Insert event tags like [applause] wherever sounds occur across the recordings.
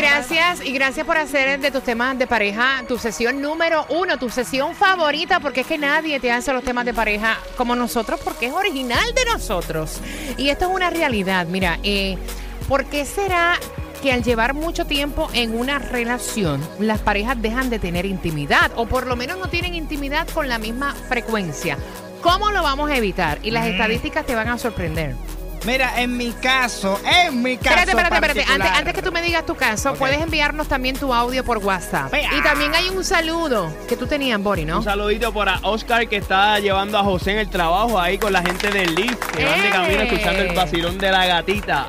Gracias, y gracias por hacer de tus temas de pareja tu sesión número uno, tu sesión favorita, porque es que nadie te hace los temas de pareja como nosotros, porque es original de nosotros. Y esto es una realidad. Mira, eh, ¿por qué será que al llevar mucho tiempo en una relación, las parejas dejan de tener intimidad? O por lo menos no tienen intimidad con la misma frecuencia. ¿Cómo lo vamos a evitar? Y las estadísticas te van a sorprender. Mira, en mi caso, en mi caso. Espérate, espérate, espérate. Antes, que tú me digas tu caso, puedes enviarnos también tu audio por WhatsApp. Y también hay un saludo que tú tenías, Bori, ¿no? Un saludito para Oscar que está llevando a José en el trabajo ahí con la gente del Lift, que van de camino ¡Eh! escuchando el vacilón de la gatita.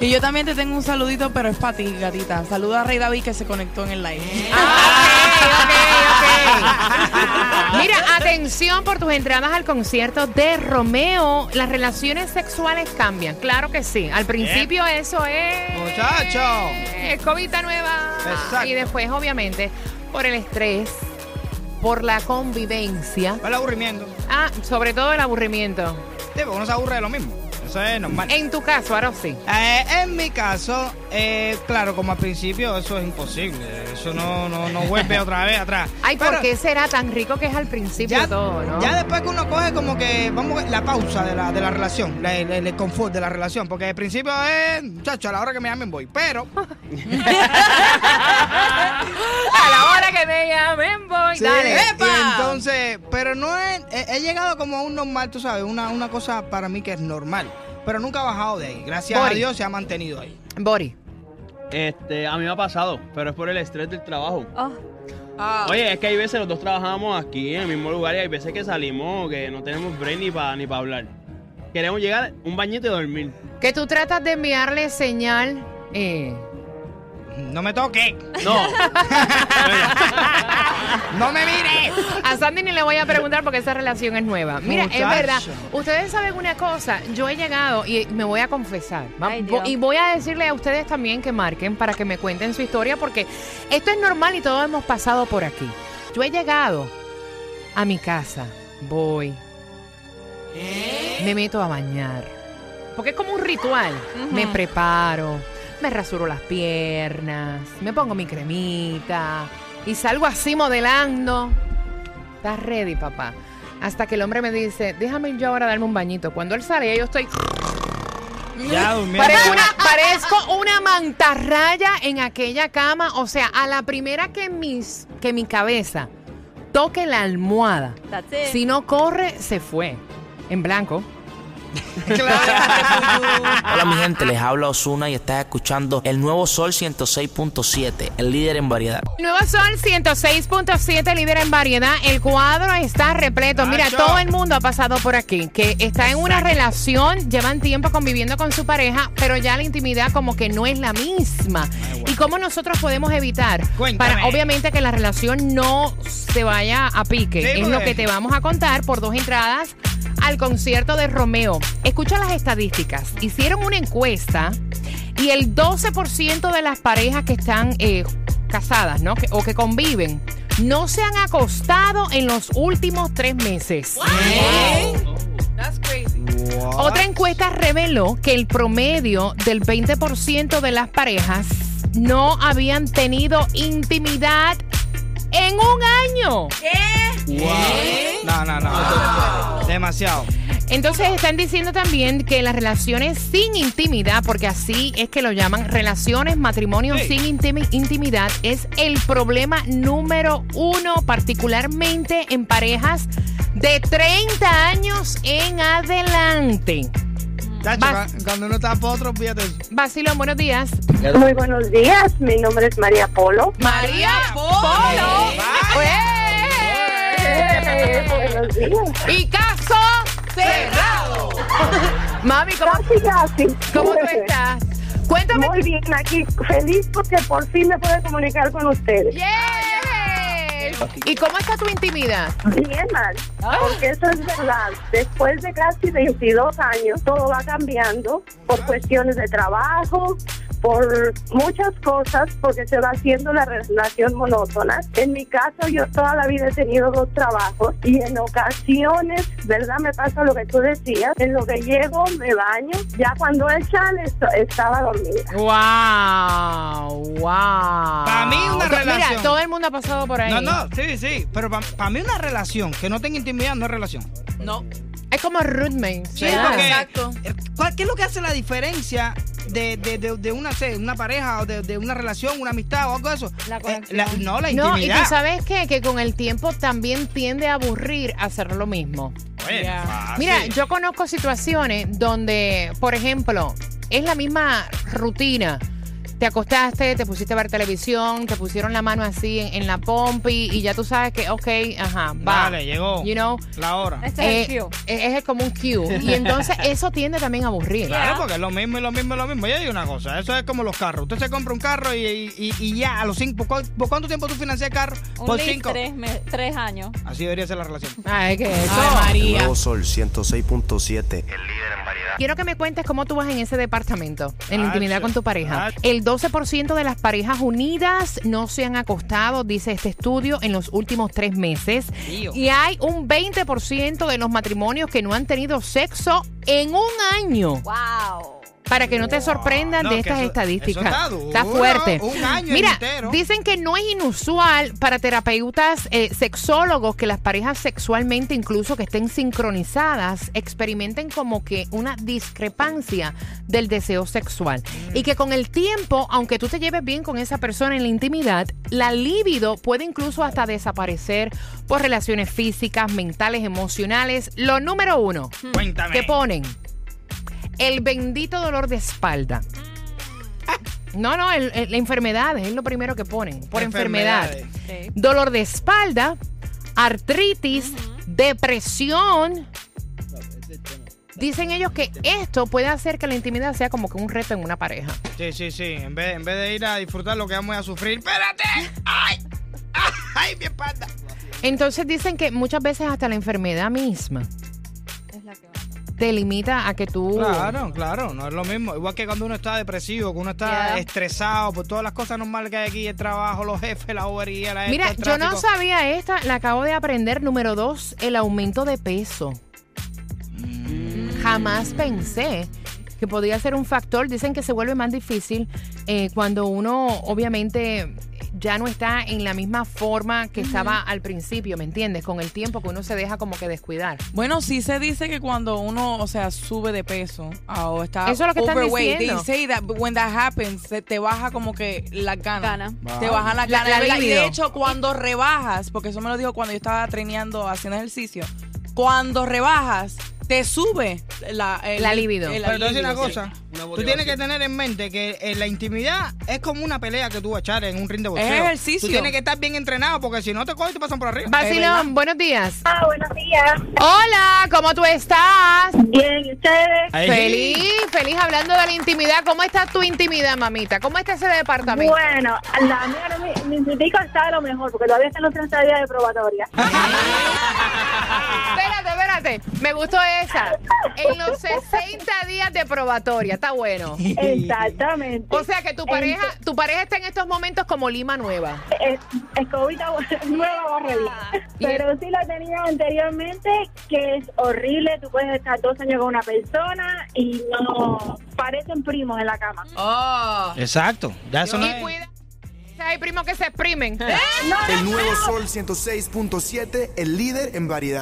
Y yo también te tengo un saludito, pero es para ti, gatita. Saluda a Rey David que se conectó en el live. Ah, ok, ok, ok. [laughs] Mira, atención por tus entradas al concierto de Romeo. Las relaciones sexuales cambian, claro que sí. Al principio eso es... Muchacho. Es cobita nueva. Exacto. Y después, obviamente, por el estrés, por la convivencia. El aburrimiento. Ah, sobre todo el aburrimiento. Sí, porque uno se aburre de lo mismo. Eso es normal. En tu caso, ahora sí. Eh, en mi caso, eh, claro, como al principio, eso es imposible. Eso no, no, no vuelve otra vez atrás. [laughs] Ay, Pero ¿por qué será tan rico que es al principio Ya, todo, no? ya después que uno coge como que, vamos, la pausa de la, de la relación, la- el, el confort de la relación, porque al principio es, muchacho, a la hora que me llamen voy, pero [laughs] [laughs] A la hora que me llamen voy. Sí, Dale. y entonces, pero no es, he, he llegado como a un normal, tú sabes, una, una cosa para mí que es normal, pero nunca ha bajado de ahí. Gracias a Dios se ha mantenido ahí. Bori. Este, a mí me ha pasado, pero es por el estrés del trabajo. Ah, Oye, es que hay veces los dos trabajamos aquí en el mismo lugar y hay veces que salimos que no tenemos break ni para ni pa hablar. Queremos llegar un bañito y dormir. Que tú tratas de enviarle señal. eh, No me toque, No. [laughs] no me mire. a Sandy ni le voy a preguntar porque esa relación es nueva. Mira, es verdad. Ustedes saben una cosa. Yo he llegado y me voy a confesar. Ay, y voy a decirle a ustedes también que marquen para que me cuenten su historia porque esto es normal y todos hemos pasado por aquí. Yo he llegado a mi casa. Voy. Me meto a bañar. Porque es como un ritual. Me preparo, me rasuro las piernas, me pongo mi cremita y salgo así modelando. ¿Estás ready, papá? Hasta que el hombre me dice, déjame yo ahora darme un bañito. Cuando él sale, yo estoy... Ya. [laughs] Parezco una, parezco una mantarraya en aquella cama. O sea, a la primera que, mis, que mi cabeza toque la almohada, si no corre, se fue. En blanco. [laughs] Hola mi gente, les habla Osuna y estás escuchando el nuevo Sol 106.7, el líder en variedad. Nuevo Sol 106.7, líder en variedad. El cuadro está repleto. Mira, Nacho. todo el mundo ha pasado por aquí, que está en una relación, llevan tiempo conviviendo con su pareja, pero ya la intimidad como que no es la misma. ¿Y cómo nosotros podemos evitar? Cuéntame. Para, obviamente, que la relación no se vaya a pique. Sí, es lo que te vamos a contar por dos entradas al concierto de Romeo. Escucha las estadísticas. Hicieron una encuesta y el 12% de las parejas que están eh, casadas, ¿no? Que- o que conviven, no se han acostado en los últimos tres meses. That's crazy. Otra encuesta reveló que el promedio del 20% de las parejas no habían tenido intimidad en un año. No, no, no. Demasiado. Entonces están diciendo también que las relaciones sin intimidad, porque así es que lo llaman, relaciones, matrimonios Sí. sin intimi- intimidad, es el problema número uno, particularmente en parejas de 30 años en adelante. Cuando uno está por otro, fíjate. Basilio, buenos días. Muy buenos días, mi nombre es María Polo. María Polo. Eh, buenos días. Y caso cerrado. [laughs] Mami, ¿cómo, Casi, casi. cómo tú estás? Cuéntame. Muy bien, aquí feliz porque por fin me puedo comunicar con ustedes. ¿Y cómo está tu intimidad? Bien mal, porque eso es verdad. Después de casi 22 años, todo va cambiando por cuestiones de trabajo, por muchas cosas, porque se va haciendo la relación monótona. En mi caso, yo toda la vida he tenido dos trabajos y en ocasiones, ¿verdad? Me pasa lo que tú decías. En lo que llego, me baño. Ya cuando echan, estaba dormida. Wow, wow. Pa' mí una Mira, relación. todo el mundo ha pasado por ahí. No, no, sí, sí. Pero para mí una relación que no tenga intimidad no es relación. No. Es como roommates. Sí, porque Exacto. eh, ¿cuál- ¿qué es lo que hace la diferencia de, de, de, de una, una pareja o de, de una relación, una amistad o algo de eso? La Eh, conexión. no, la No, y intimidad. tú sabes qué? que con el tiempo también tiende a aburrir hacer lo mismo. Oye. Mira, yo conozco situaciones donde, por ejemplo, es la misma rutina. Te acostaste, te pusiste a ver televisión, te pusieron la mano así en, en la pompi y ya tú sabes que, ok, ajá, va. Vale, llegó. You know, La hora. Este eh, es el cue. es, es como un cue. [laughs] Y entonces eso tiende también a aburrir. Claro, porque es lo mismo y lo mismo y lo mismo. Yo digo una cosa, eso es como los carros. Usted se compra un carro y, y- y ya a los cinco. ¿por, cu- por cuánto tiempo tú financias el carro? Un por lease, cinco. tres, me- tres años. Así debería ser la relación. Ay, que eso. María. Nuevo Sol 106.7. Quiero que me cuentes cómo tú vas en ese departamento, en la intimidad con tu pareja. El 12% de las parejas unidas no se han acostado, dice este estudio, en los últimos tres meses. Tío. Y hay un 20% de los matrimonios que no han tenido sexo en un año. ¡Wow! Para que no te sorprendan No, de estas eso- estadísticas. eso está duro, fuerte. un año Mira, entero. dicen que no es inusual para terapeutas eh, sexólogos que las parejas sexualmente, incluso que estén sincronizadas, experimenten como que una discrepancia del deseo sexual. Y que con el tiempo, aunque tú te lleves bien con esa persona en la intimidad, la libido puede incluso hasta desaparecer por relaciones físicas, mentales, emocionales. Lo número uno, Cuéntame. que ponen el bendito dolor de espalda. No, no, el- el- la enfermedad es lo primero que ponen. Por enfermedad. Sí. Dolor de espalda, artritis, depresión. Dicen ellos que esto puede hacer que la intimidad sea como que un reto en una pareja. Sí, sí, sí. En vez, en vez de ir a disfrutar lo que vamos a sufrir. ¡Espérate! ¡Ay! ¡Ay, mi espalda! Entonces dicen que muchas veces hasta la enfermedad misma Es la que va. Te limita a que tú... Claro, claro, no es lo mismo. Igual que cuando uno está depresivo, que uno está Yeah. estresado por todas las cosas normales que hay aquí, el trabajo, los jefes, la bobería, la Mira, el yo no sabía esta, la acabo de aprender. Número dos, el aumento de peso. Jamás pensé que podía ser un factor. Dicen que se vuelve más difícil eh, cuando uno, obviamente, ya no está en la misma forma que estaba al principio, ¿me entiendes? Con el tiempo que uno se deja como que descuidar. Bueno, sí se dice que cuando uno, o sea, sube de peso ah, o está Eso es lo que están overweight, diciendo. they say that when that happens, se te baja como que las ganas. Gana. Te bajan las La- la ¿verdad? y de hecho, cuando rebajas, porque eso me lo dijo cuando yo estaba treneando, haciendo ejercicio, cuando rebajas, te sube la, el- La libido. el- Pero te voy a decir una cosa. Una Tú tienes que tener en mente que eh, la intimidad es como una pelea que tú vas a echar en un ring de boxeo. ejercicio. Tú tienes que estar bien entrenado porque si no te cogen y te pasan por arriba. Basilón, buenos días. Ah, buenos días. Hola, ¿cómo tú estás? Bien, ¿y ustedes? Ahí. Feliz, feliz hablando de la intimidad. ¿Cómo está tu intimidad, mamita? ¿Cómo está ese departamento? Bueno, la mía, no me- mi, mi pico está de lo mejor, porque todavía están los 30 días de probatoria. [laughs] Espérate, espérate. Me gustó esa. En los 60 días de probatoria. Está bueno. Exactamente. O sea que tu pareja, tu pareja está en estos momentos como Lima Nueva. Es, escobita [laughs] nueva barre bien. Pero sí la tenía anteriormente, que es horrible. Tú puedes estar dos años con una persona y no parecen primos en la cama. Oh. Exacto. Ya eso no Y es- cuida. Hay primos que se exprimen. [laughs] El nuevo Sol 106.7, el líder en variedad.